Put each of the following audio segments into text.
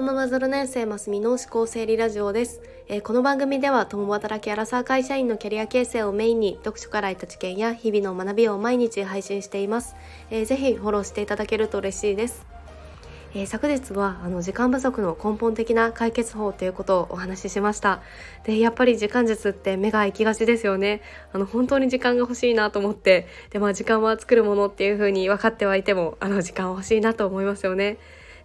ワンママ0年生ますみの思考整理ラジオです、えー、この番組では共働きアラサー会社員のキャリア形成をメインに読書から得た知見や日々の学びを毎日配信しています、えー、ぜひフォローしていただけると嬉しいです。えー、昨日はあの時間不足の根本的な解決法ということをお話ししました。でやっぱり時間術って目が行きがちですよね。あの本当に時間が欲しいなと思って。でまあ時間は作るものっていう風に分かってはいてもあの時間は欲しいなと思いますよね。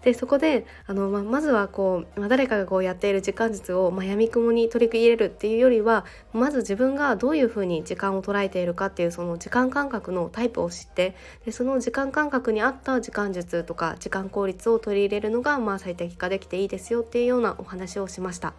でそこであの、まあまずはこう、まあ、誰かがこうやっている時間術を、まあ、やみくもに取り入れるっていうよりはまず自分がどういうふうに時間を捉えているかっていうその時間感覚のタイプを知ってでその時間感覚に合った時間術とか時間効率を取り入れるのが、まあ、最適化できていいですよっていうようなお話をしました。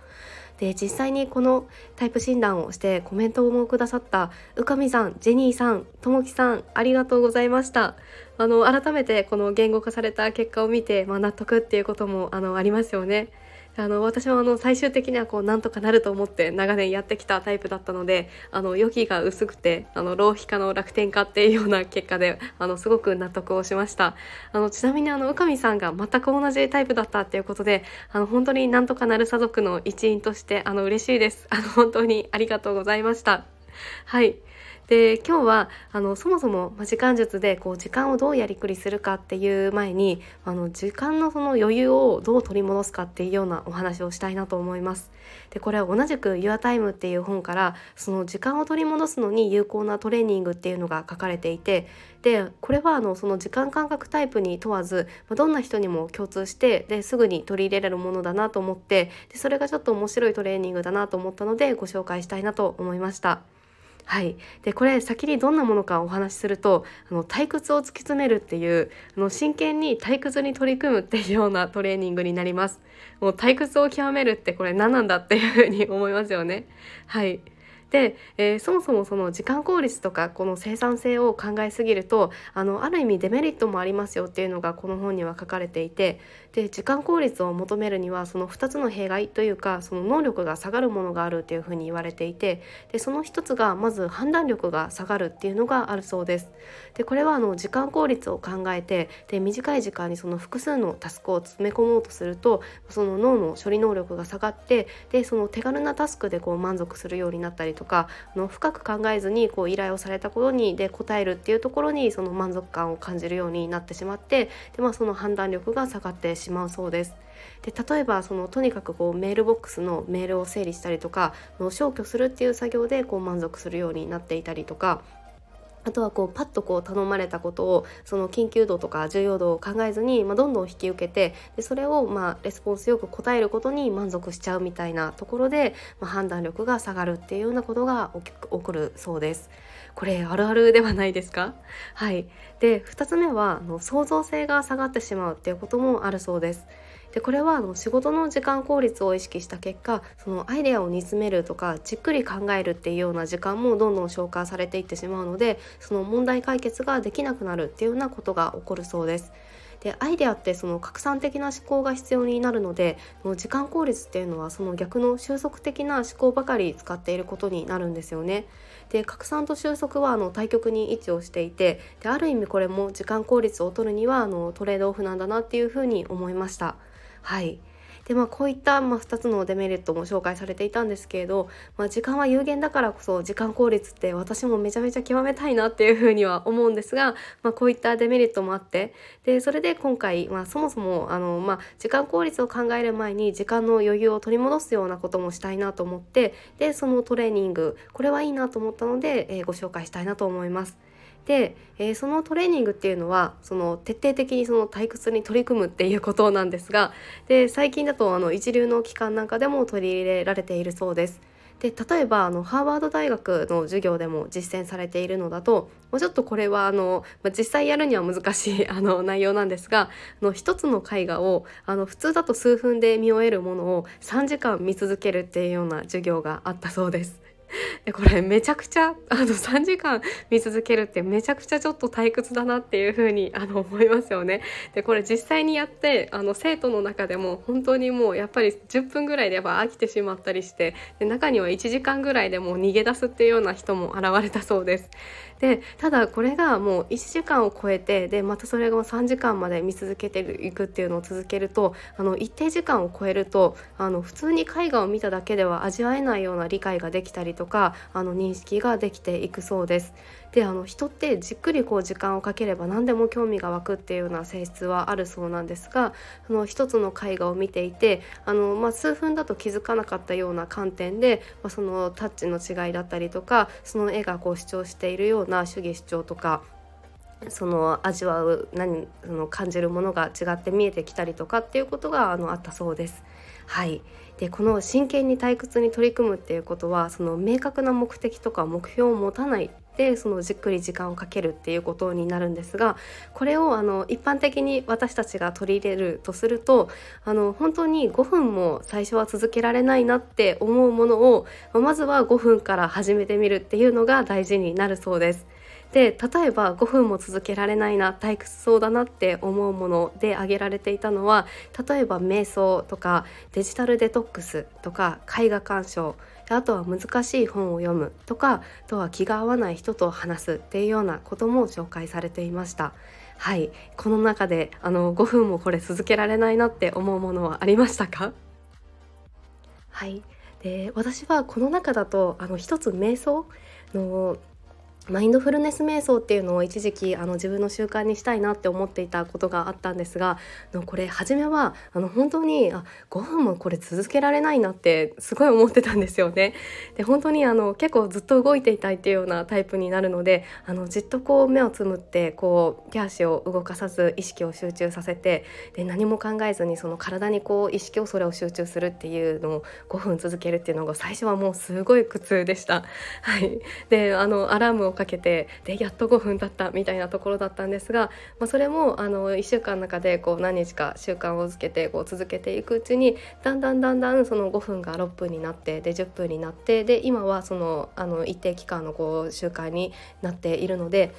で実際にこのタイプ診断をしてコメントもくださった宇上さんジェニーさんともきさんありがとうございましたあの改めてこの言語化された結果を見て、まあ、納得っていうこともあのありますよね。あの私もあの最終的にはこうなんとかなると思って長年やってきたタイプだったのであの予期が薄くてあの浪費家の楽天家っていうような結果であのすごく納得をしました。あのちなみにあの宇上さんが全く同じタイプだったっていうことであの本当になんとかなる家族の一員としてあの嬉しいです。あの本当にありがとうございました。はい。で今日はあのそもそも、時間術でこう時間をどうやりくりするかっていう前にあの時間のその余裕をどう取り戻すかっていうようなお話をしたいなと思います。でこれは同じく「YourTime」っていう本からその時間を取り戻すのに有効なトレーニングっていうのが書かれていてでこれはあのその時間感覚タイプに問わずどんな人にも共通してですぐに取り入れられるものだなと思ってでそれがちょっと面白いトレーニングだなと思ったのでご紹介したいなと思いました。はい、でこれ先にどんなものかお話しするとあの退屈を突き詰めるっていうあの真剣に退屈に取り組むっていうような トレーニングになります。もう退屈を極めるってこれ何なんだっていうふうに思いますよね。はいで、えー、そもそもその時間効率とかこの生産性を考えすぎるとあのある意味デメリットもありますよっていうのがこの本には書かれていてで時間効率を求めるにはその2つの弊害というかその能力が下がるものがあるっていうふうに言われていてでその1つがまず判断力が下がるっていうのがあるそうです。でこれはあの時間効率を考えてで短い時間にその複数のタスクを詰め込もうとするとその脳の処理能力が下がってでその手軽なタスクでこう満足するようになったりとかあの深く考えずにこう依頼をされたことにで答えるっていうところにその満足感を感じるようになってしまってで、まあ、その判断力が下がってしまうそうです。で例えばそのとにかくこうメールボックスのメールを整理したりとかの消去するっていう作業でこう満足するようになっていたりとかあとはこうパッとこう頼まれたことをその緊急度とか重要度を考えずに、まあ、どんどん引き受けてでそれをまあレスポンスよく答えることに満足しちゃうみたいなところで、まあ、判断力が下がるっていうようなことが起こるそうです。これあるあるではないですか？はいで2つ目はあの創造性が下がってしまうっていうこともあるそうです。でこれはあの仕事の時間効率を意識した結果そのアイデアを煮詰めるとかじっくり考えるっていうような時間もどんどん消化されていってしまうのでその問題解決ができなくなるっていうようなことが起こるそうです。でアイデアってその拡散的な思考が必要になるので時間効率っていうのはその逆の収束的な思考ばかり使っていることになるんですよね。で拡散と収束はあの対極に位置をしていてである意味これも時間効率を取るにはあのトレードオフなんだなっていうふうに思いました。はいでまあこういった、まあ、2つのデメリットも紹介されていたんですけれど、まあ、時間は有限だからこそ時間効率って私もめちゃめちゃ極めたいなっていうふうには思うんですが、まあ、こういったデメリットもあってでそれで今回、まあ、そもそもあの、まあ、時間効率を考える前に時間の余裕を取り戻すようなこともしたいなと思ってでそのトレーニングこれはいいなと思ったので、えー、ご紹介したいなと思います。で、えー、そのトレーニングっていうのはその徹底的にその退屈に取り組むっていうことなんですがで最近だとあの一流の機関なんかでも取り入れられているそうです。で例えばあのハーバード大学の授業でも実践されているのだともうちょっとこれはあの、まあ、実際やるには難しい あの内容なんですがあの一つの絵画をあの普通だと数分で見終えるものを3時間見続けるっていうような授業があったそうです。でこれめちゃくちゃあの3時間見続けるってめちゃくちゃちょっと退屈だなっていう風にあの思いますよね。でこれ実際にやってあの生徒の中でも本当にもうやっぱり10分ぐらいでやっぱ飽きてしまったりしてで中には1時間ぐらいでもう逃げ出すっていうような人も現れたそうです。でただこれがもう1時間を超えてでまたそれが3時間まで見続けていくっていうのを続けるとあの一定時間を超えるとあの普通に絵画を見ただけでは味わえないような理解ができたりとかあの認識ができていくそうです。であの人ってじっくりこう時間をかければ何でも興味が湧くっていうような性質はあるそうなんですがその一つの絵画を見ていてあの、まあ、数分だと気づかなかったような観点で、まあ、そのタッチの違いだったりとかその絵がこう主張しているような主義主張とかその味わう何その感じるものが違って見えてきたりとかっていうことがあのあったそうです。はいでこの真剣に退屈に取り組むっていうことはその明確な目的とか目標を持たないでそのじっくり時間をかけるっていうことになるんですがこれをあの一般的に私たちが取り入れるとするとあの本当に5分も最初は続けられないなって思うものをまずは5分から始めてみるっていうのが大事になるそうです。で例えば5分も続けられないな退屈そうだなって思うもので挙げられていたのは例えば瞑想とかデジタルデトックスとか絵画鑑賞。あとは難しい本を読むとかあとは気が合わない人と話すっていうようなことも紹介されていました。はい。この中であの5分もこれ続けられないなって思うものはありましたか？はい。で私はこの中だとあの一つ瞑想のマインドフルネス瞑想っていうのを一時期あの自分の習慣にしたいなって思っていたことがあったんですがこれ初めはあの本当にあ5分もこれ続けられないなってすごい思ってたんですよね。で本当にあの結構ずっと動いていたいっていうようなタイプになるのであのじっとこう目をつむってこう手足を動かさず意識を集中させてで何も考えずにその体にこう意識をそれを集中するっていうのを5分続けるっていうのが最初はもうすごい苦痛でした。はい、であのアラームをかけてでやっと5分経ったみたいなところだったんですが、まあ、それもあの1週間の中でこう何日か習慣をつけてこう続けていくうちにだんだんだんだんその5分が6分になってで10分になってで今はそのあの一定期間のこう習慣になっているので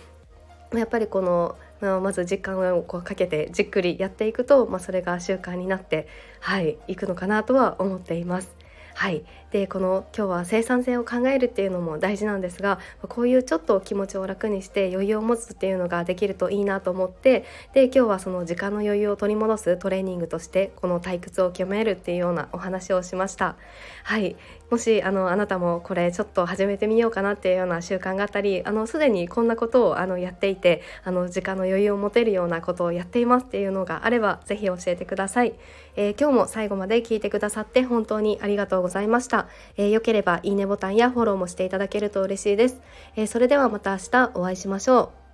やっぱりこのまず実感をこうかけてじっくりやっていくと、まあ、それが習慣になってはいいくのかなとは思っています。はい、でこの今日は生産性を考えるっていうのも大事なんですがこういうちょっと気持ちを楽にして余裕を持つっていうのができるといいなと思ってで今日はその時間の余裕を取り戻すトレーニングとしてこの退屈を極めるっていうようなお話をしました。はい。もしあのあなたもこれちょっと始めてみようかなっていうような習慣があったりあのすでにこんなことをあのやっていてあの時間の余裕を持てるようなことをやっていますっていうのがあれば是非教えてください、えー、今日も最後まで聞いてくださって本当にありがとうございました、えー、よければいいねボタンやフォローもしていただけると嬉しいです、えー、それではまた明日お会いしましょう。